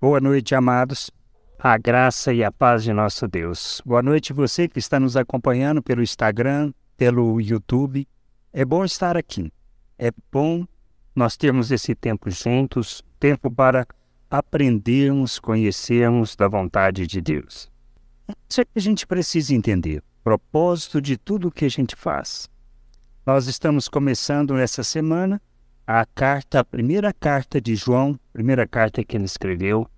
Boa noite, amados. A graça e a paz de nosso Deus. Boa noite, você que está nos acompanhando pelo Instagram, pelo YouTube. É bom estar aqui. É bom nós termos esse tempo juntos tempo para aprendermos, conhecermos da vontade de Deus. Isso é que a gente precisa entender. Propósito de tudo o que a gente faz. Nós estamos começando essa semana a carta, a primeira carta de João, primeira carta que ele escreveu,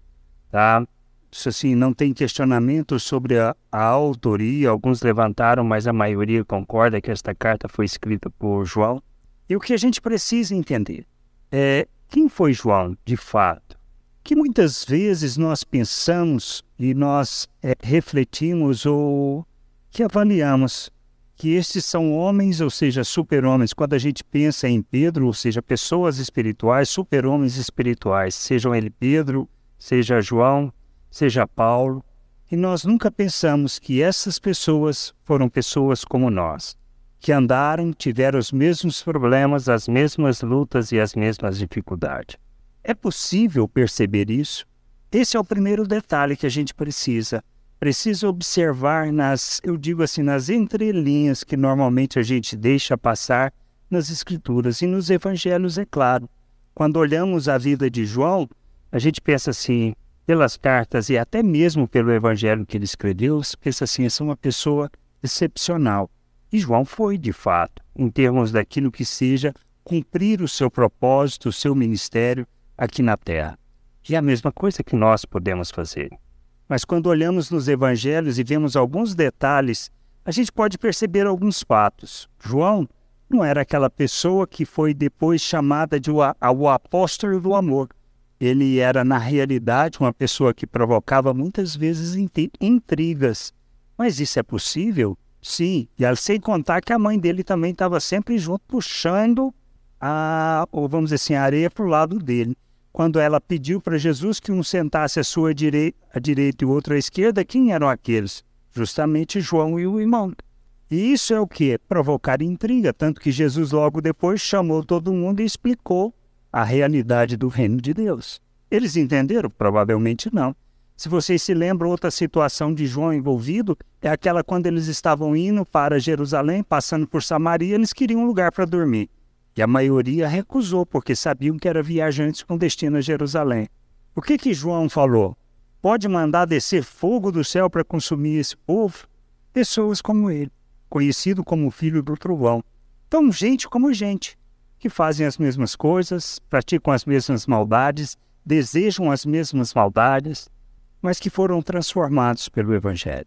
tá? Isso assim, não tem questionamento sobre a, a autoria, alguns levantaram, mas a maioria concorda que esta carta foi escrita por João. E o que a gente precisa entender é quem foi João, de fato? Que muitas vezes nós pensamos e nós é, refletimos ou que avaliamos que estes são homens, ou seja, super-homens. Quando a gente pensa em Pedro, ou seja, pessoas espirituais, super-homens espirituais, sejam ele Pedro, seja João, seja Paulo, e nós nunca pensamos que essas pessoas foram pessoas como nós, que andaram, tiveram os mesmos problemas, as mesmas lutas e as mesmas dificuldades. É possível perceber isso? Esse é o primeiro detalhe que a gente precisa precisa observar nas, eu digo assim, nas entrelinhas que normalmente a gente deixa passar nas escrituras e nos evangelhos, é claro. Quando olhamos a vida de João, a gente pensa assim, pelas cartas e até mesmo pelo evangelho que ele escreveu, pensa assim, essa é uma pessoa excepcional. E João foi, de fato, em termos daquilo que seja cumprir o seu propósito, o seu ministério aqui na terra. E é a mesma coisa que nós podemos fazer. Mas quando olhamos nos evangelhos e vemos alguns detalhes, a gente pode perceber alguns fatos. João não era aquela pessoa que foi depois chamada de o, apóstolo do amor. Ele era, na realidade, uma pessoa que provocava muitas vezes intrigas. Mas isso é possível? Sim, e sem contar que a mãe dele também estava sempre junto, puxando a, ou vamos dizer assim, a areia para o lado dele quando ela pediu para Jesus que um sentasse à sua direi à direita e o outro à esquerda, quem eram aqueles? Justamente João e o irmão. E isso é o que? Provocar intriga, tanto que Jesus logo depois chamou todo mundo e explicou a realidade do reino de Deus. Eles entenderam? Provavelmente não. Se vocês se lembram, outra situação de João envolvido é aquela quando eles estavam indo para Jerusalém, passando por Samaria, eles queriam um lugar para dormir. E a maioria recusou, porque sabiam que eram viajantes com destino a Jerusalém. O que que João falou? Pode mandar descer fogo do céu para consumir esse povo? Pessoas como ele, conhecido como filho do trovão. Então, gente como gente, que fazem as mesmas coisas, praticam as mesmas maldades, desejam as mesmas maldades, mas que foram transformados pelo Evangelho,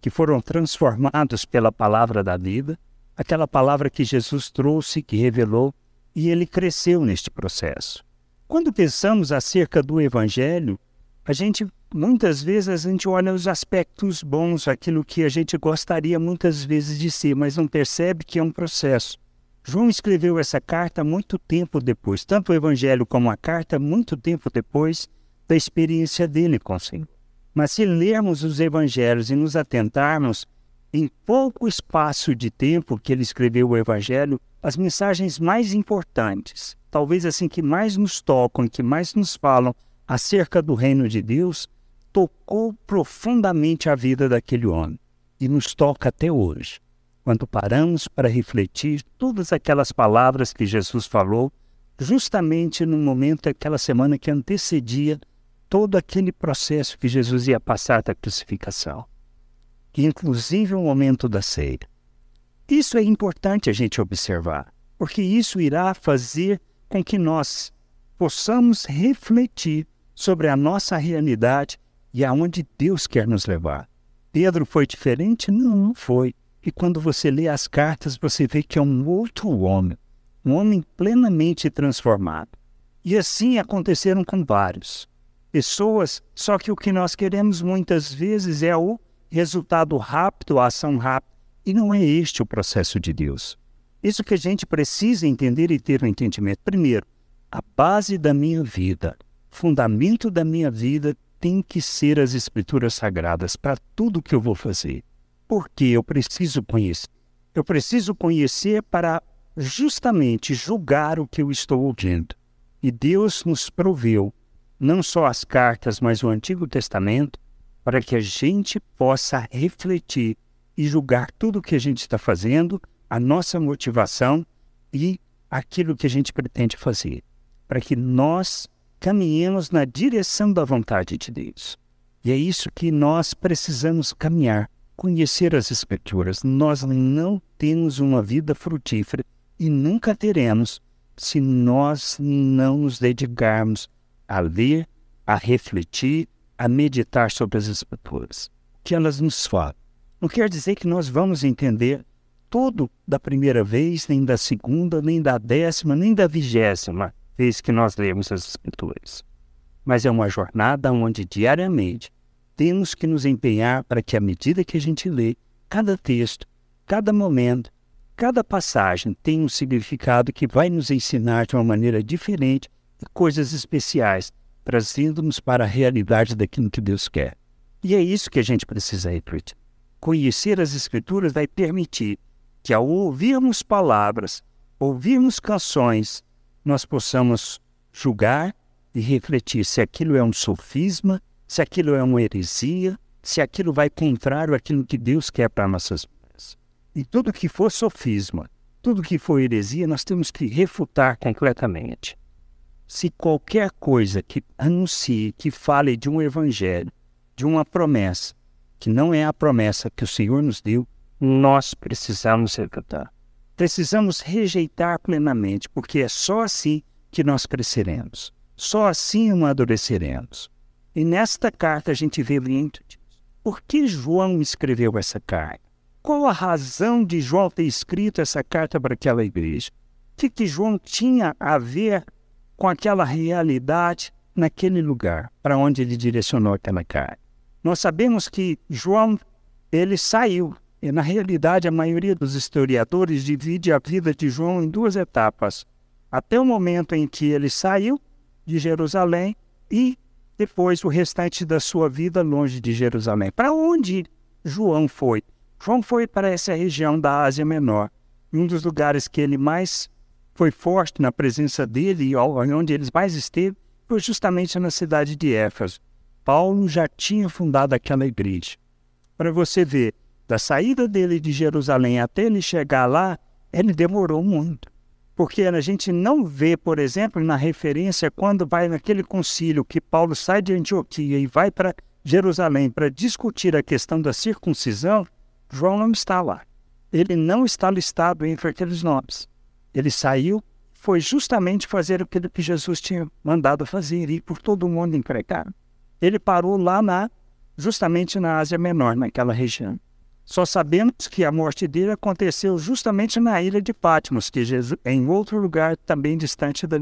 que foram transformados pela palavra da vida aquela palavra que Jesus trouxe, que revelou, e ele cresceu neste processo. Quando pensamos acerca do Evangelho, a gente muitas vezes a gente olha os aspectos bons, aquilo que a gente gostaria muitas vezes de ser, mas não percebe que é um processo. João escreveu essa carta muito tempo depois, tanto o Evangelho como a carta, muito tempo depois da experiência dele com o Senhor. Mas se lermos os Evangelhos e nos atentarmos em pouco espaço de tempo que ele escreveu o Evangelho, as mensagens mais importantes, talvez assim que mais nos tocam, que mais nos falam acerca do reino de Deus, tocou profundamente a vida daquele homem e nos toca até hoje. Quando paramos para refletir todas aquelas palavras que Jesus falou, justamente no momento, aquela semana que antecedia todo aquele processo que Jesus ia passar da crucificação inclusive o momento da ceia. Isso é importante a gente observar, porque isso irá fazer com que nós possamos refletir sobre a nossa realidade e aonde Deus quer nos levar. Pedro foi diferente? Não, não foi. E quando você lê as cartas, você vê que é um outro homem, um homem plenamente transformado. E assim aconteceram com vários. Pessoas, só que o que nós queremos muitas vezes é o resultado rápido, ação rápida. E não é este o processo de Deus. Isso que a gente precisa entender e ter um entendimento. Primeiro, a base da minha vida, fundamento da minha vida tem que ser as escrituras sagradas para tudo que eu vou fazer. Porque eu preciso conhecer. Eu preciso conhecer para justamente julgar o que eu estou ouvindo. E Deus nos proveu não só as cartas, mas o Antigo Testamento, para que a gente possa refletir e julgar tudo o que a gente está fazendo, a nossa motivação e aquilo que a gente pretende fazer, para que nós caminhemos na direção da vontade de Deus. E é isso que nós precisamos caminhar, conhecer as Escrituras. Nós não temos uma vida frutífera e nunca teremos se nós não nos dedicarmos a ler, a refletir, a meditar sobre as Escrituras. Que elas nos falam. Não quer dizer que nós vamos entender tudo da primeira vez, nem da segunda, nem da décima, nem da vigésima vez que nós lemos as Escrituras. Mas é uma jornada onde diariamente temos que nos empenhar para que, à medida que a gente lê, cada texto, cada momento, cada passagem tenha um significado que vai nos ensinar de uma maneira diferente coisas especiais, trazendo-nos para a realidade daquilo que Deus quer. E é isso que a gente precisa refletir. Conhecer as Escrituras vai permitir que, ao ouvirmos palavras, ouvirmos canções, nós possamos julgar e refletir se aquilo é um sofisma, se aquilo é uma heresia, se aquilo vai contrário àquilo que Deus quer para nossas vidas. E tudo que for sofisma, tudo que for heresia, nós temos que refutar completamente. Se qualquer coisa que anuncie, que fale de um evangelho, de uma promessa, que não é a promessa que o Senhor nos deu, nós precisamos refutar. Precisamos rejeitar plenamente, porque é só assim que nós cresceremos. Só assim amadureceremos. E nesta carta a gente vê muito disso. Por que João escreveu essa carta? Qual a razão de João ter escrito essa carta para aquela igreja? O que, que João tinha a ver com aquela realidade naquele lugar para onde ele direcionou aquela carta? Nós sabemos que João ele saiu e, na realidade, a maioria dos historiadores divide a vida de João em duas etapas. Até o momento em que ele saiu de Jerusalém e depois o restante da sua vida longe de Jerusalém. Para onde João foi? João foi para essa região da Ásia Menor. Um dos lugares que ele mais foi forte na presença dele e onde ele mais esteve foi justamente na cidade de Éfeso. Paulo já tinha fundado aquela igreja. Para você ver, da saída dele de Jerusalém até ele chegar lá, ele demorou muito. Porque a gente não vê, por exemplo, na referência, quando vai naquele concílio que Paulo sai de Antioquia e vai para Jerusalém para discutir a questão da circuncisão, João não está lá. Ele não está listado entre aqueles nomes. Ele saiu, foi justamente fazer aquilo que Jesus tinha mandado fazer, ir por todo o mundo empregar. Ele parou lá na, justamente na Ásia Menor, naquela região. Só sabemos que a morte dele aconteceu justamente na ilha de Patmos, que Jesus, em outro lugar também distante da.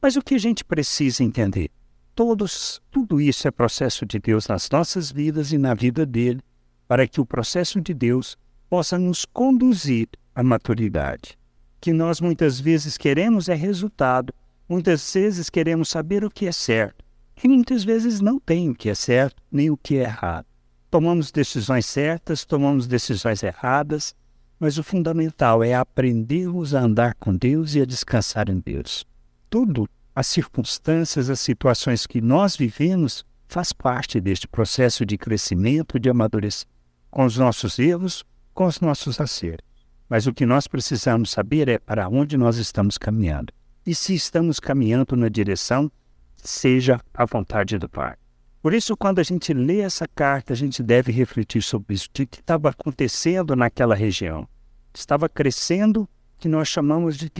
Mas o que a gente precisa entender? Todos, tudo isso é processo de Deus nas nossas vidas e na vida dele, para que o processo de Deus possa nos conduzir à maturidade. Que nós muitas vezes queremos é resultado, muitas vezes queremos saber o que é certo, e muitas vezes não tem o que é certo nem o que é errado. Tomamos decisões certas, tomamos decisões erradas, mas o fundamental é aprendermos a andar com Deus e a descansar em Deus. Tudo, as circunstâncias, as situações que nós vivemos, faz parte deste processo de crescimento, de amadurecimento, com os nossos erros, com os nossos acertos. Mas o que nós precisamos saber é para onde nós estamos caminhando. E se estamos caminhando na direção, seja a vontade do Pai. Por isso, quando a gente lê essa carta, a gente deve refletir sobre isso, o que estava acontecendo naquela região. Estava crescendo o que nós chamamos de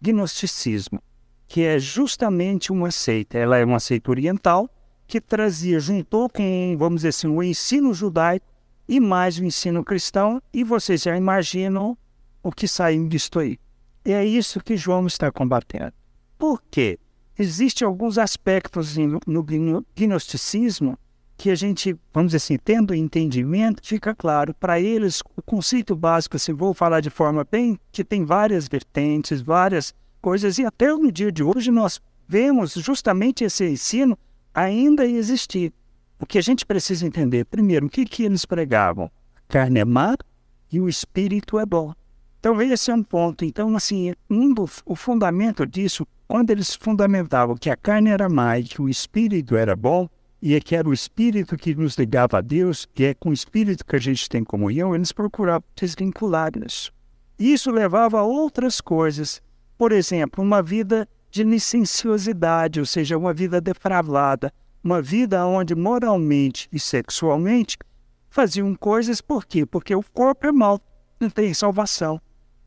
gnosticismo, que é justamente uma seita. Ela é uma seita oriental que trazia, juntou com, vamos dizer assim, o ensino judaico e mais o ensino cristão, e vocês já imaginam o que saiu disto aí. E é isso que João está combatendo. Por quê? Existem alguns aspectos no, no gnosticismo que a gente, vamos dizer assim, tendo entendimento, fica claro. Para eles, o conceito básico, se vou falar de forma bem, que tem várias vertentes, várias coisas, e até no dia de hoje nós vemos justamente esse ensino ainda existir. O que a gente precisa entender, primeiro, o que, que eles pregavam? A carne é má e o espírito é bom. Então, esse é um ponto. Então, assim, um do, o fundamento disso quando eles fundamentavam que a carne era má e que o espírito era bom, e é que era o espírito que nos ligava a Deus, que é com o espírito que a gente tem comunhão, eles procuravam desvincular isso. Isso levava a outras coisas, por exemplo, uma vida de licenciosidade, ou seja, uma vida depravada, uma vida onde moralmente e sexualmente faziam coisas por quê? Porque o corpo é mau, não tem salvação.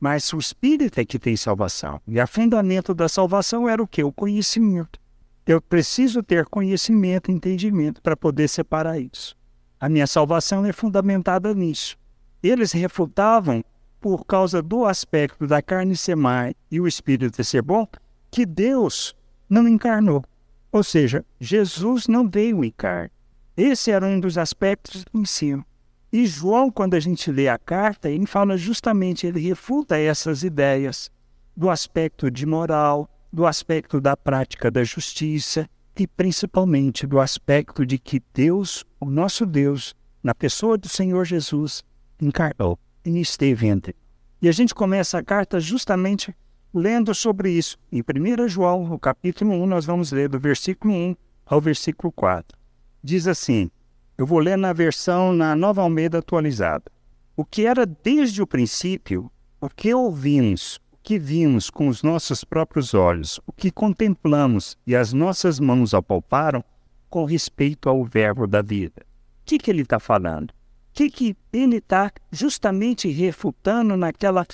Mas o espírito é que tem salvação. E o fundamento da salvação era o quê? O conhecimento. Eu preciso ter conhecimento, entendimento para poder separar isso. A minha salvação é fundamentada nisso. Eles refutavam, por causa do aspecto da carne ser má e o espírito ser bom, que Deus não encarnou. Ou seja, Jesus não veio em carne. Esse era um dos aspectos do ensino. E João, quando a gente lê a carta, ele fala justamente, ele refuta essas ideias do aspecto de moral, do aspecto da prática da justiça e principalmente do aspecto de que Deus, o nosso Deus, na pessoa do Senhor Jesus, encarnou e esteve entre. E a gente começa a carta justamente lendo sobre isso. Em 1 João, no capítulo 1, nós vamos ler do versículo 1 ao versículo 4. Diz assim: eu vou ler na versão na Nova Almeida atualizada. O que era desde o princípio, o que ouvimos, o que vimos com os nossos próprios olhos, o que contemplamos e as nossas mãos apalparam com respeito ao verbo da vida. O que, que ele está falando? O que, que ele está justamente refutando naquela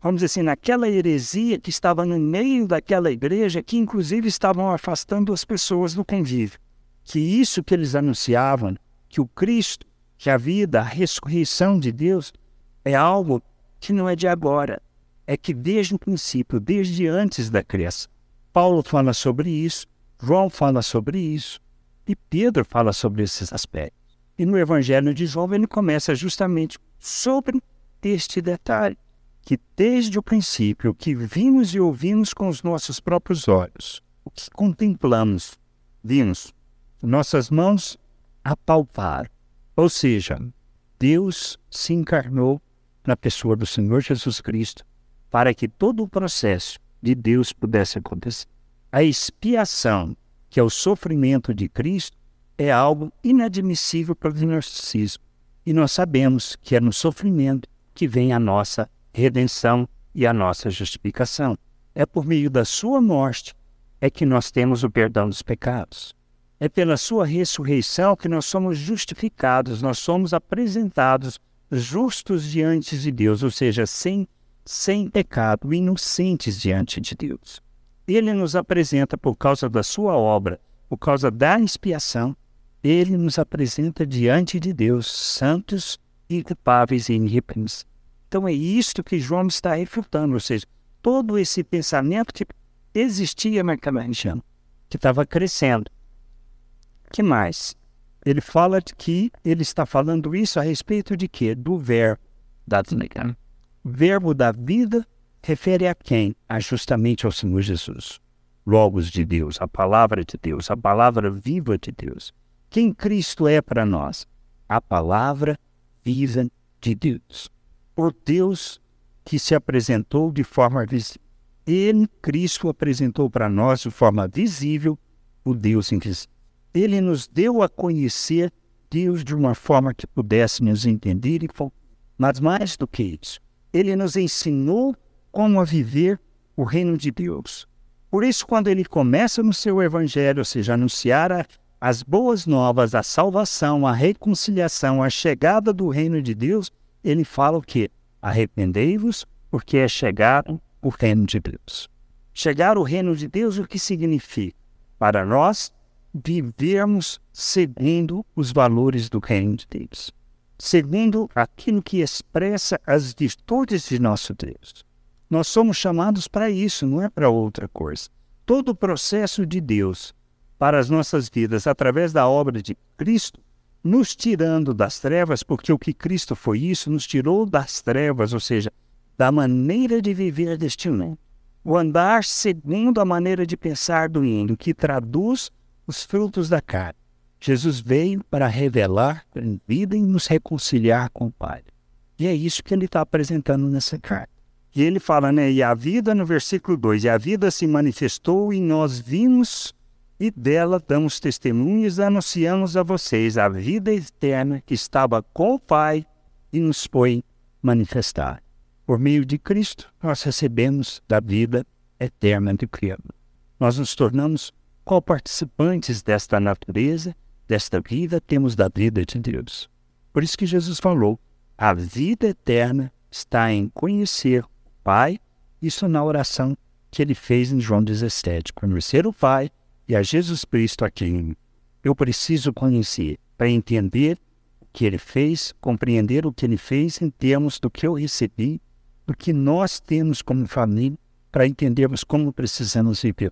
vamos dizer assim, naquela heresia que estava no meio daquela igreja, que inclusive estavam afastando as pessoas do convívio. Que isso que eles anunciavam, que o Cristo, que a vida, a ressurreição de Deus, é algo que não é de agora, é que desde o princípio, desde antes da criação. Paulo fala sobre isso, João fala sobre isso, e Pedro fala sobre esses aspectos. E no Evangelho de João ele começa justamente sobre este detalhe que desde o princípio, o que vimos e ouvimos com os nossos próprios olhos, o que contemplamos, vimos, nossas mãos apalpar. Ou seja, Deus se encarnou na pessoa do Senhor Jesus Cristo para que todo o processo de Deus pudesse acontecer. A expiação, que é o sofrimento de Cristo, é algo inadmissível para o narcisismo. E nós sabemos que é no sofrimento que vem a nossa redenção e a nossa justificação. É por meio da sua morte é que nós temos o perdão dos pecados. É pela sua ressurreição que nós somos justificados, nós somos apresentados justos diante de Deus, ou seja, sem, sem pecado, inocentes diante de Deus. Ele nos apresenta por causa da sua obra, por causa da expiação, ele nos apresenta diante de Deus, santos, inculpáveis e irrepreensíveis. Então é isto que João está refutando, ou seja, todo esse pensamento que existia região, que estava crescendo. Que mais? Ele fala de que ele está falando isso a respeito de quê? Do verbo da vida. O verbo da vida refere a quem? A justamente ao Senhor Jesus. Logos de Deus, a palavra de Deus, a palavra viva de Deus. Quem Cristo é para nós? A palavra viva de Deus por Deus que se apresentou de forma visível. Ele, Cristo, apresentou para nós de forma visível o Deus invisível. Ele nos deu a conhecer Deus de uma forma que pudéssemos entender e mas mais do que isso, ele nos ensinou como a viver o reino de Deus. Por isso, quando ele começa no seu evangelho, ou seja, anunciar as boas novas, a salvação, a reconciliação, a chegada do reino de Deus, ele fala o quê? Arrependei-vos, porque é chegado o reino de Deus. Chegar o reino de Deus, o que significa? Para nós, vivermos seguindo os valores do reino de Deus, seguindo aquilo que expressa as virtudes de nosso Deus. Nós somos chamados para isso, não é para outra coisa. Todo o processo de Deus para as nossas vidas através da obra de Cristo nos tirando das trevas, porque o que Cristo foi isso, nos tirou das trevas, ou seja, da maneira de viver deste mundo. O andar segundo a maneira de pensar do índio, que traduz os frutos da carne. Jesus veio para revelar a vida e nos reconciliar com o Pai. E é isso que ele está apresentando nessa carta. E ele fala, né? E a vida, no versículo 2, e a vida se manifestou e nós vimos e dela damos testemunhos e anunciamos a vocês a vida eterna que estava com o Pai e nos foi manifestar. Por meio de Cristo, nós recebemos da vida eterna de Cristo. Nós nos tornamos co-participantes desta natureza, desta vida, temos da vida de Deus. Por isso que Jesus falou: a vida eterna está em conhecer o Pai, isso na oração que ele fez em João 17, conhecer o Pai e a Jesus Cristo a quem eu preciso conhecer para entender o que ele fez, compreender o que ele fez em termos do que eu recebi, do que nós temos como família, para entendermos como precisamos viver.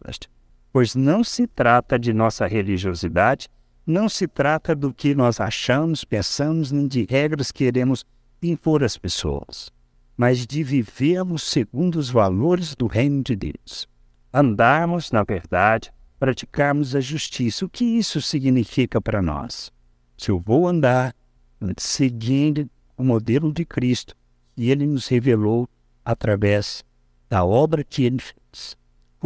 Pois não se trata de nossa religiosidade, não se trata do que nós achamos, pensamos, nem de regras que queremos impor às pessoas, mas de vivermos segundo os valores do reino de Deus. Andarmos na verdade, praticarmos a justiça. O que isso significa para nós? Se eu vou andar seguindo o modelo de Cristo e ele nos revelou através da obra que ele fez.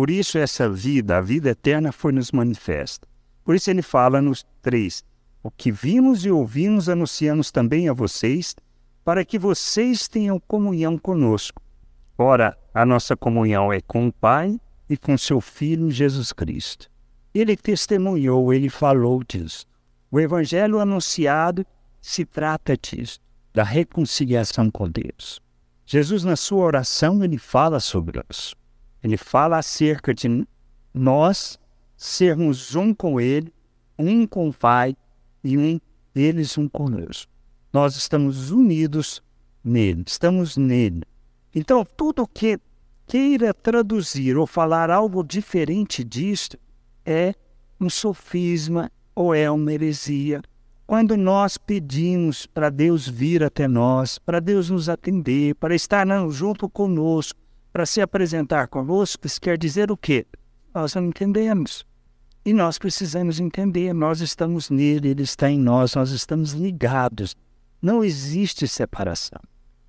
Por isso essa vida, a vida eterna, foi nos manifesta. Por isso ele fala nos três: o que vimos e ouvimos anunciamos também a vocês, para que vocês tenham comunhão conosco. Ora, a nossa comunhão é com o Pai e com seu Filho Jesus Cristo. Ele testemunhou, ele falou disso. O Evangelho anunciado se trata disso, da reconciliação com Deus. Jesus, na sua oração, ele fala sobre isso. Ele fala acerca de nós sermos um com Ele, um com o Pai e um deles um conosco. Nós estamos unidos nele, estamos nele. Então, tudo que queira traduzir ou falar algo diferente disto é um sofisma ou é uma heresia. Quando nós pedimos para Deus vir até nós, para Deus nos atender, para estar junto conosco, para se apresentar conosco, isso quer dizer o quê? Nós não entendemos. E nós precisamos entender, nós estamos nele, ele está em nós, nós estamos ligados. Não existe separação.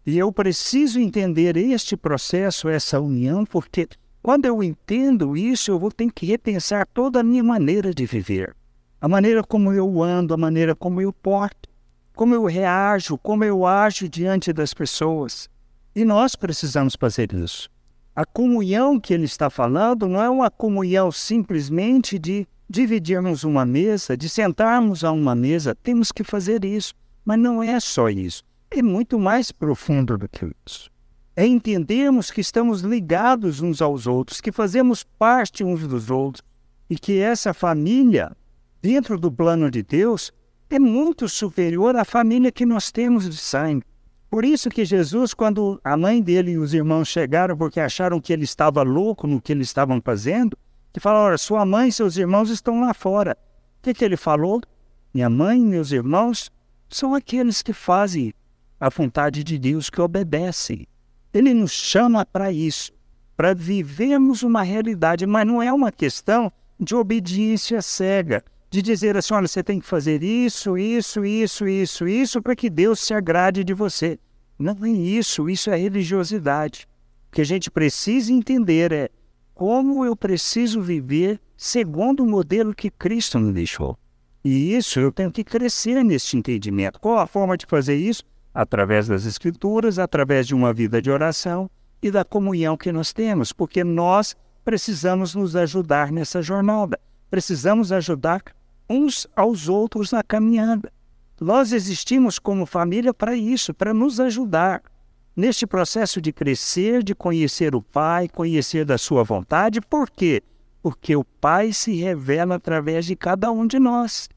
E eu preciso entender este processo, essa união, porque quando eu entendo isso, eu vou ter que repensar toda a minha maneira de viver. A maneira como eu ando, a maneira como eu porto, como eu reajo, como eu ajo diante das pessoas. E nós precisamos fazer isso. A comunhão que ele está falando não é uma comunhão simplesmente de dividirmos uma mesa, de sentarmos a uma mesa. Temos que fazer isso. Mas não é só isso é muito mais profundo do que isso. É entendermos que estamos ligados uns aos outros, que fazemos parte uns dos outros e que essa família, dentro do plano de Deus, é muito superior à família que nós temos de sangue. Por isso que Jesus, quando a mãe dele e os irmãos chegaram porque acharam que ele estava louco no que eles estavam fazendo, que falaram, olha, sua mãe e seus irmãos estão lá fora. O que, que ele falou? Minha mãe e meus irmãos são aqueles que fazem a vontade de Deus que obedece. Ele nos chama para isso, para vivermos uma realidade, mas não é uma questão de obediência cega, de dizer assim: olha, você tem que fazer isso, isso, isso, isso, isso, para que Deus se agrade de você. Não é isso, isso é religiosidade. O que a gente precisa entender é como eu preciso viver segundo o modelo que Cristo me deixou. E isso eu tenho que crescer nesse entendimento. Qual a forma de fazer isso? através das Escrituras, através de uma vida de oração e da comunhão que nós temos, porque nós precisamos nos ajudar nessa jornada, precisamos ajudar uns aos outros na caminhada. Nós existimos como família para isso, para nos ajudar neste processo de crescer, de conhecer o Pai, conhecer da Sua vontade. Por quê? Porque o Pai se revela através de cada um de nós.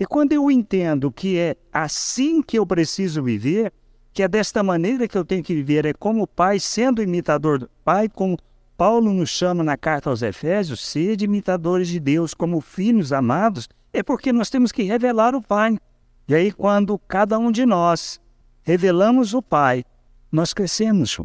E quando eu entendo que é assim que eu preciso viver, que é desta maneira que eu tenho que viver, é como o Pai, sendo imitador do Pai, como Paulo nos chama na carta aos Efésios, sede imitadores de Deus como filhos amados, é porque nós temos que revelar o Pai. E aí, quando cada um de nós revelamos o Pai, nós crescemos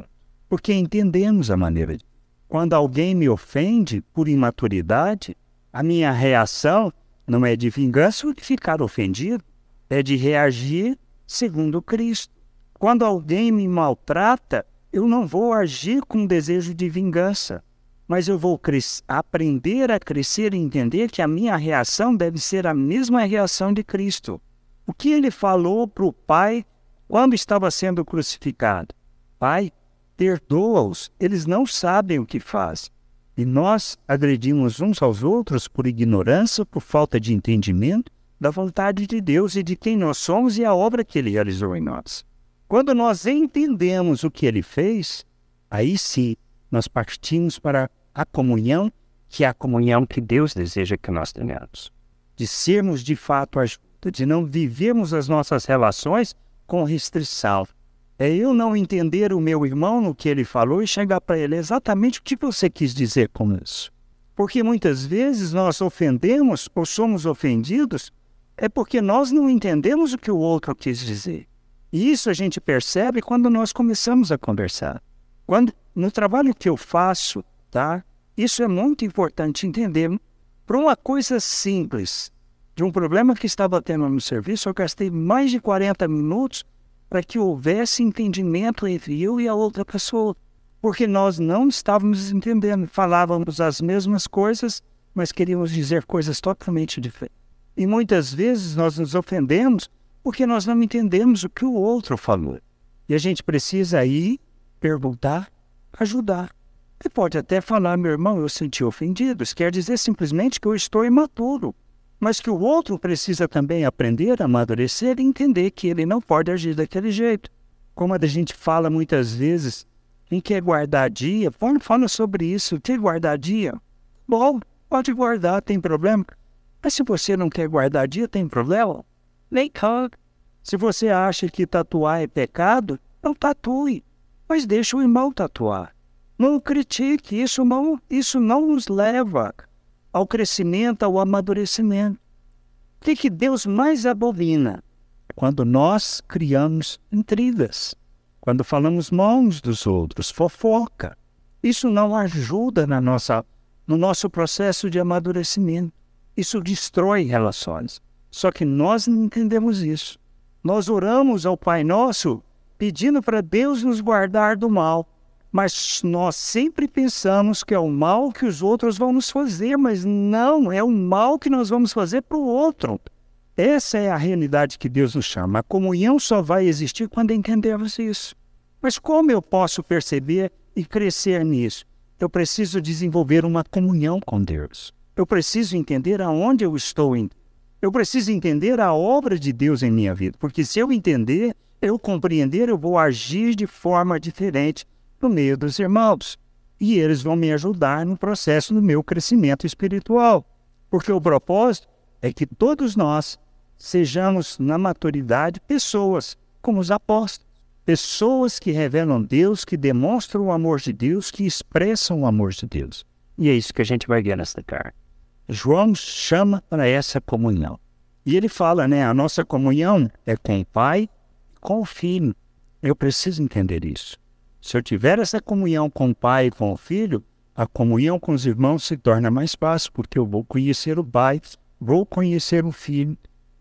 porque entendemos a maneira de. Quando alguém me ofende por imaturidade, a minha reação não é de vingança ou de ficar ofendido, é de reagir segundo Cristo. Quando alguém me maltrata, eu não vou agir com desejo de vingança, mas eu vou aprender a crescer e entender que a minha reação deve ser a mesma reação de Cristo. O que ele falou para o Pai quando estava sendo crucificado? Pai, perdoa-os, eles não sabem o que fazem. E nós agredimos uns aos outros por ignorância, por falta de entendimento da vontade de Deus e de quem nós somos e a obra que ele realizou em nós. Quando nós entendemos o que ele fez, aí sim nós partimos para a comunhão, que é a comunhão que Deus deseja que nós tenhamos. De sermos de fato ajuda, de não vivermos as nossas relações com restrição. É eu não entender o meu irmão no que ele falou e chegar para ele exatamente o que você quis dizer com isso. Porque muitas vezes nós ofendemos ou somos ofendidos é porque nós não entendemos o que o outro quis dizer. E isso a gente percebe quando nós começamos a conversar. Quando no trabalho que eu faço, tá? Isso é muito importante entender. Para uma coisa simples, de um problema que estava tendo no serviço, eu gastei mais de 40 minutos para que houvesse entendimento entre eu e a outra pessoa. Porque nós não estávamos entendendo, falávamos as mesmas coisas, mas queríamos dizer coisas totalmente diferentes. E muitas vezes nós nos ofendemos porque nós não entendemos o que o outro falou. E a gente precisa ir, perguntar, ajudar. Você pode até falar, meu irmão, eu senti ofendido. Isso quer dizer simplesmente que eu estou imaturo. Mas que o outro precisa também aprender a amadurecer e entender que ele não pode agir daquele jeito. Como a gente fala muitas vezes, quem quer guardar dia, pode falar sobre isso. Quer guardar dia? Bom, pode guardar, tem problema. Mas se você não quer guardar dia, tem problema? Nem. Se você acha que tatuar é pecado, não tatue. Mas deixa o irmão tatuar. Não critique, isso não, isso não nos leva ao crescimento, ao amadurecimento. O que, Deus mais abomina? Quando nós criamos intrigas, quando falamos mal uns dos outros, fofoca. Isso não ajuda na nossa, no nosso processo de amadurecimento. Isso destrói relações. Só que nós não entendemos isso. Nós oramos ao Pai Nosso pedindo para Deus nos guardar do mal. Mas nós sempre pensamos que é o mal que os outros vão nos fazer, mas não, é o mal que nós vamos fazer para o outro. Essa é a realidade que Deus nos chama. A comunhão só vai existir quando entendemos isso. Mas como eu posso perceber e crescer nisso? Eu preciso desenvolver uma comunhão com Deus. Eu preciso entender aonde eu estou indo. Eu preciso entender a obra de Deus em minha vida, porque se eu entender, eu compreender, eu vou agir de forma diferente no meio dos irmãos. E eles vão me ajudar no processo do meu crescimento espiritual. Porque o propósito é que todos nós sejamos, na maturidade, pessoas como os apóstolos. Pessoas que revelam Deus, que demonstram o amor de Deus, que expressam o amor de Deus. E é isso que a gente vai ver nesta carta. João chama para essa comunhão. E ele fala, né? A nossa comunhão é com o Pai e Filho. Eu preciso entender isso. Se eu tiver essa comunhão com o Pai e com o Filho, a comunhão com os irmãos se torna mais fácil, porque eu vou conhecer o Pai, vou conhecer o Filho,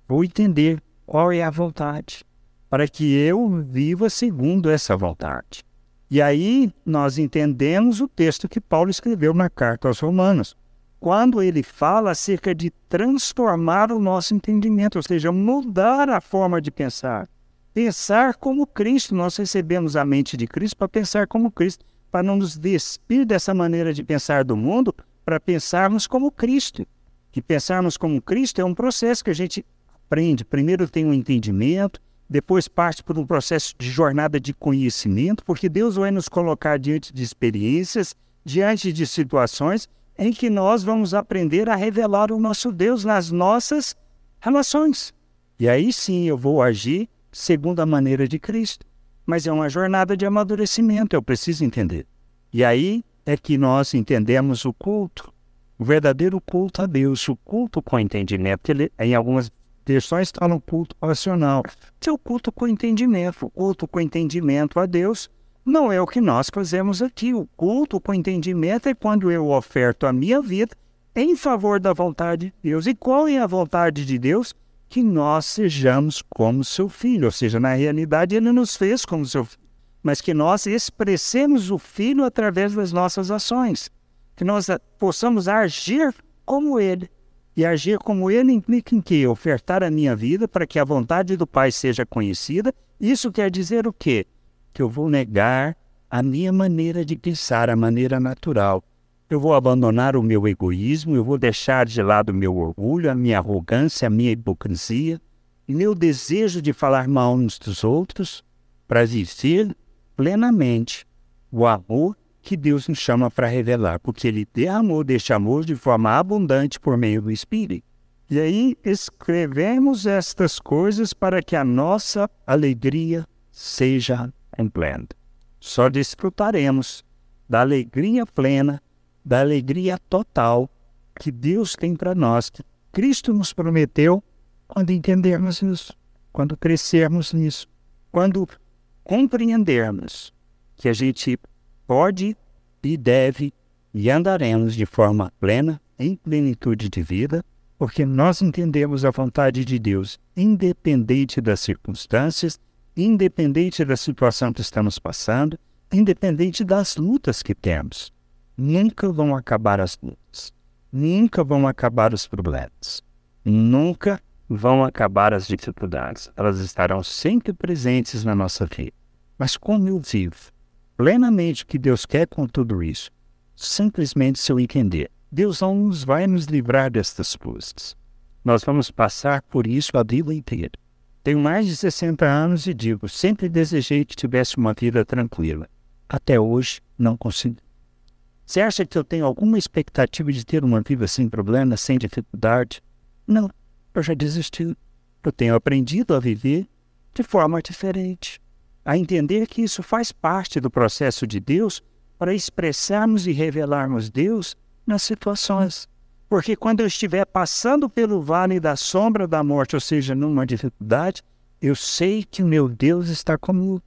vou entender qual é a vontade, para que eu viva segundo essa vontade. E aí nós entendemos o texto que Paulo escreveu na carta aos Romanos quando ele fala acerca de transformar o nosso entendimento, ou seja, mudar a forma de pensar. Pensar como Cristo, nós recebemos a mente de Cristo para pensar como Cristo, para não nos despir dessa maneira de pensar do mundo, para pensarmos como Cristo. Que pensarmos como Cristo é um processo que a gente aprende. Primeiro tem um entendimento, depois parte por um processo de jornada de conhecimento, porque Deus vai nos colocar diante de experiências, diante de situações em que nós vamos aprender a revelar o nosso Deus nas nossas relações. E aí sim eu vou agir segundo a maneira de Cristo. Mas é uma jornada de amadurecimento, eu preciso entender. E aí é que nós entendemos o culto, o verdadeiro culto a Deus, o culto com entendimento. Ele, em algumas versões está no culto racional. Seu culto com entendimento, o culto com entendimento a Deus não é o que nós fazemos aqui. O culto com entendimento é quando eu oferto a minha vida em favor da vontade de Deus. E qual é a vontade de Deus? Que nós sejamos como seu filho. Ou seja, na realidade, ele nos fez como seu filho. mas que nós expressemos o Filho através das nossas ações, que nós possamos agir como Ele. E agir como Ele implica em que? Ofertar a minha vida para que a vontade do Pai seja conhecida. Isso quer dizer o quê? Que eu vou negar a minha maneira de pensar, a maneira natural. Eu vou abandonar o meu egoísmo, eu vou deixar de lado o meu orgulho, a minha arrogância, a minha hipocrisia, e meu desejo de falar mal uns dos outros, para viver plenamente o amor que Deus nos chama para revelar, porque Ele derramou deste amor de forma abundante por meio do Espírito. E aí escrevemos estas coisas para que a nossa alegria seja plena. Só desfrutaremos da alegria plena, da alegria total que Deus tem para nós, que Cristo nos prometeu quando entendermos isso, quando crescermos nisso, quando compreendermos que a gente pode e deve e andaremos de forma plena, em plenitude de vida, porque nós entendemos a vontade de Deus, independente das circunstâncias independente da situação que estamos passando, independente das lutas que temos. Nunca vão acabar as lutas, nunca vão acabar os problemas, nunca vão acabar as dificuldades. Elas estarão sempre presentes na nossa vida. Mas como eu vivo plenamente o que Deus quer com tudo isso? Simplesmente se eu entender. Deus não nos vai nos livrar destas coisas. Nós vamos passar por isso a vida inteira. Tenho mais de 60 anos e digo, sempre desejei que tivesse uma vida tranquila. Até hoje, não consigo. Você acha que eu tenho alguma expectativa de ter uma vida sem problema, sem dificuldade? Não, eu já desisti. Eu tenho aprendido a viver de forma diferente, a entender que isso faz parte do processo de Deus para expressarmos e revelarmos Deus nas situações. Porque quando eu estiver passando pelo vale da sombra da morte, ou seja, numa dificuldade, eu sei que meu Deus está comigo.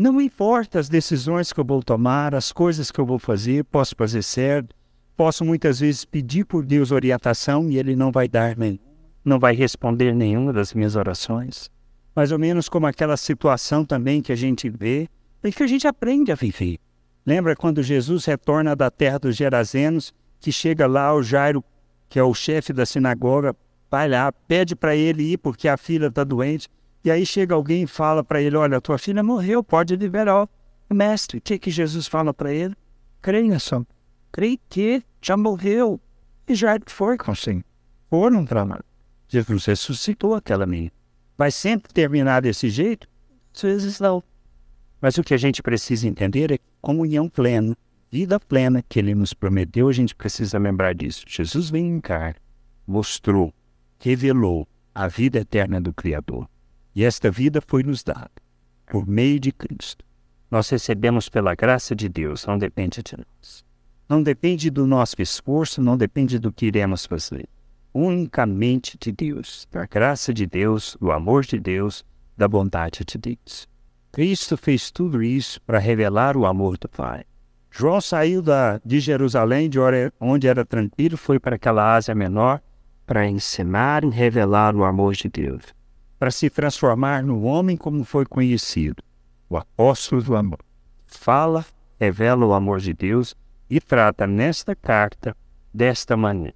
Não importa as decisões que eu vou tomar, as coisas que eu vou fazer, posso fazer certo, posso muitas vezes pedir por Deus orientação e Ele não vai dar não vai responder nenhuma das minhas orações. Mais ou menos como aquela situação também que a gente vê e que a gente aprende a viver. Lembra quando Jesus retorna da terra dos Gerazenos, que chega lá o Jairo que é o chefe da sinagoga, vai lá, pede para ele ir porque a filha está doente. E aí chega alguém e fala para ele: Olha, tua filha morreu, pode liberar. Mestre, o que, que Jesus fala para ele? Creia só. Creia que já morreu. E já foi com sim. Foram para Jesus ressuscitou aquela menina. Vai sempre terminar desse jeito? Às vezes não. Mas o que a gente precisa entender é comunhão plena vida plena que ele nos prometeu, a gente precisa lembrar disso. Jesus veio em carne, mostrou, revelou a vida eterna do Criador. E esta vida foi nos dada por meio de Cristo. Nós recebemos pela graça de Deus, não depende de nós. Não depende do nosso esforço, não depende do que iremos fazer. Unicamente de Deus, da graça de Deus, do amor de Deus, da bondade de Deus. Cristo fez tudo isso para revelar o amor do Pai. João saiu da, de Jerusalém, de onde era tranquilo, foi para aquela Ásia Menor para ensinar e revelar o amor de Deus, para se transformar no homem como foi conhecido, o apóstolo do amor. Fala, revela o amor de Deus e trata nesta carta desta maneira,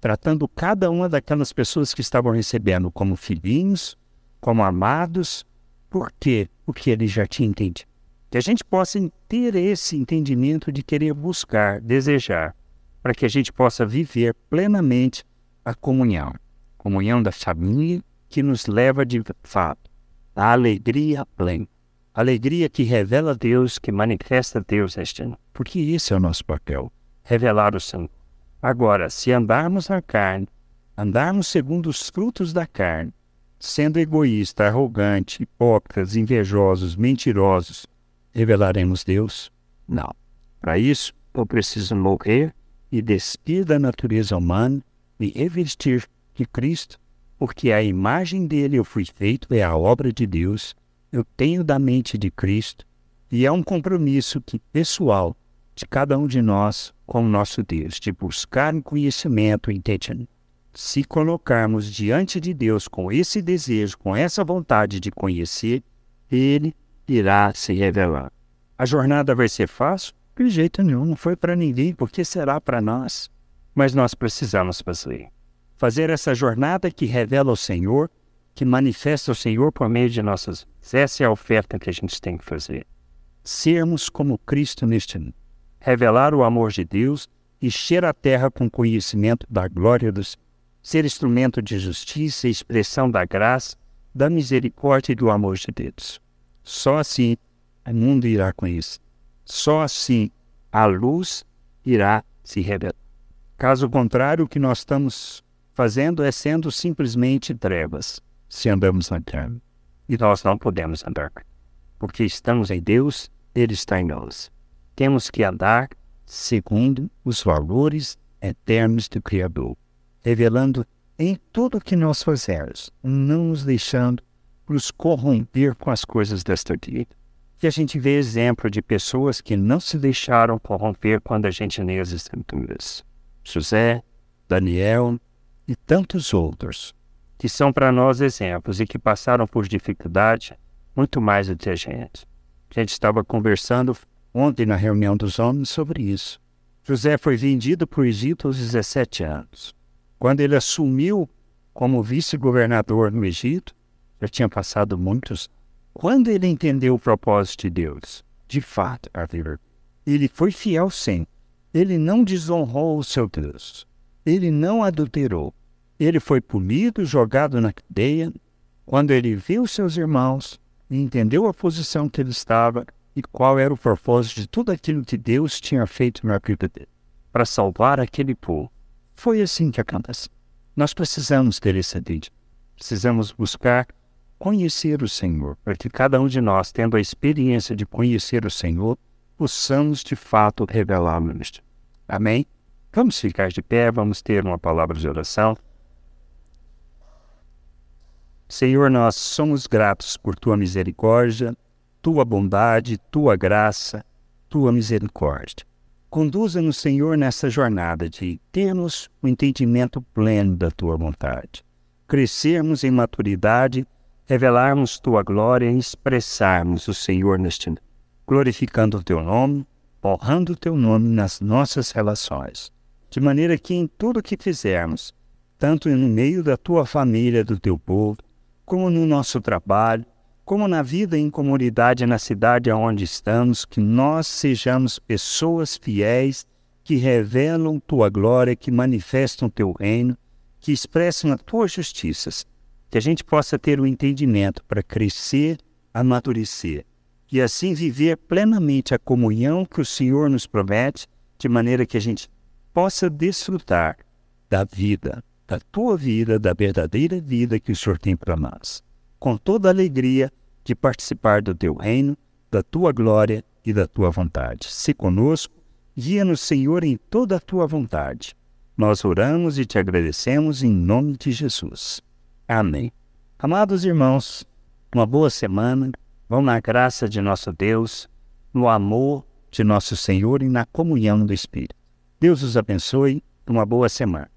tratando cada uma daquelas pessoas que estavam recebendo como filhinhos, como amados, por quê? Porque ele já tinha entendido que a gente possa ter esse entendimento de querer buscar, desejar, para que a gente possa viver plenamente a comunhão, comunhão da família que nos leva de fato à alegria plena, alegria que revela Deus, que manifesta Deus este ano, porque esse é o nosso papel, revelar o Senhor. Agora, se andarmos na carne, andarmos segundo os frutos da carne, sendo egoísta, arrogante, hipócritas, invejosos, mentirosos, revelaremos Deus? Não. Para isso, eu preciso morrer e despir da natureza humana e revestir de Cristo, porque a imagem dele eu fui feito, é a obra de Deus, eu tenho da mente de Cristo, e é um compromisso que pessoal de cada um de nós com o nosso Deus, de buscar conhecimento entendimento. Se colocarmos diante de Deus com esse desejo, com essa vontade de conhecer, Ele irá se revelar. A jornada vai ser fácil? De jeito nenhum, não foi para ninguém, porque será para nós. Mas nós precisamos fazer. Fazer essa jornada que revela o Senhor, que manifesta o Senhor por meio de nossas. Essa é a oferta que a gente tem que fazer. Sermos como Cristo neste mundo. Revelar o amor de Deus, encher a terra com conhecimento da glória dos ser instrumento de justiça expressão da graça, da misericórdia e do amor de Deus. Só assim o mundo irá conhecer. Só assim a luz irá se revelar. Caso contrário, o que nós estamos fazendo é sendo simplesmente trevas, se andamos na terra. E nós não podemos andar, porque estamos em Deus, Ele está em nós. Temos que andar segundo os valores eternos do Criador revelando em tudo que nós fazemos, não nos deixando nos corromper com as coisas desta vida. Que a gente vê exemplo de pessoas que não se deixaram corromper quando a gente lê as escrituras. José, Daniel e tantos outros, que são para nós exemplos e que passaram por dificuldade muito mais do que a gente. A gente estava conversando ontem na reunião dos homens sobre isso. José foi vendido para o Egito aos 17 anos. Quando ele assumiu como vice-governador no Egito, já tinha passado muitos. Quando ele entendeu o propósito de Deus, de fato, Arthur, ele foi fiel sempre. Ele não desonrou o seu Deus. Ele não adulterou. Ele foi punido, jogado na cadeia. Quando ele viu seus irmãos entendeu a posição que ele estava e qual era o propósito de tudo aquilo que Deus tinha feito na vida dele para salvar aquele povo, foi assim que acontece. Nós precisamos ter esse atitude. Precisamos buscar conhecer o Senhor, para que cada um de nós, tendo a experiência de conhecer o Senhor, possamos de fato revelá-lo. Amém? Vamos ficar de pé, vamos ter uma palavra de oração. Senhor, nós somos gratos por tua misericórdia, tua bondade, tua graça, tua misericórdia. Conduza-nos, Senhor, nessa jornada de termos o um entendimento pleno da tua vontade, crescermos em maturidade, revelarmos tua glória e expressarmos o Senhor neste glorificando o teu nome, honrando o teu nome nas nossas relações, de maneira que em tudo que fizermos, tanto no meio da tua família, do teu povo, como no nosso trabalho, como na vida em comunidade na cidade onde estamos, que nós sejamos pessoas fiéis que revelam tua glória, que manifestam teu reino, que expressam a tua justiça, que a gente possa ter o um entendimento para crescer, amadurecer e assim viver plenamente a comunhão que o Senhor nos promete, de maneira que a gente possa desfrutar da vida, da tua vida, da verdadeira vida que o Senhor tem para nós com toda a alegria de participar do teu reino, da tua glória e da tua vontade. Se conosco, guia-nos, Senhor, em toda a tua vontade. Nós oramos e te agradecemos em nome de Jesus. Amém. Amados irmãos, uma boa semana. Vão na graça de nosso Deus, no amor de nosso Senhor e na comunhão do Espírito. Deus os abençoe. Uma boa semana.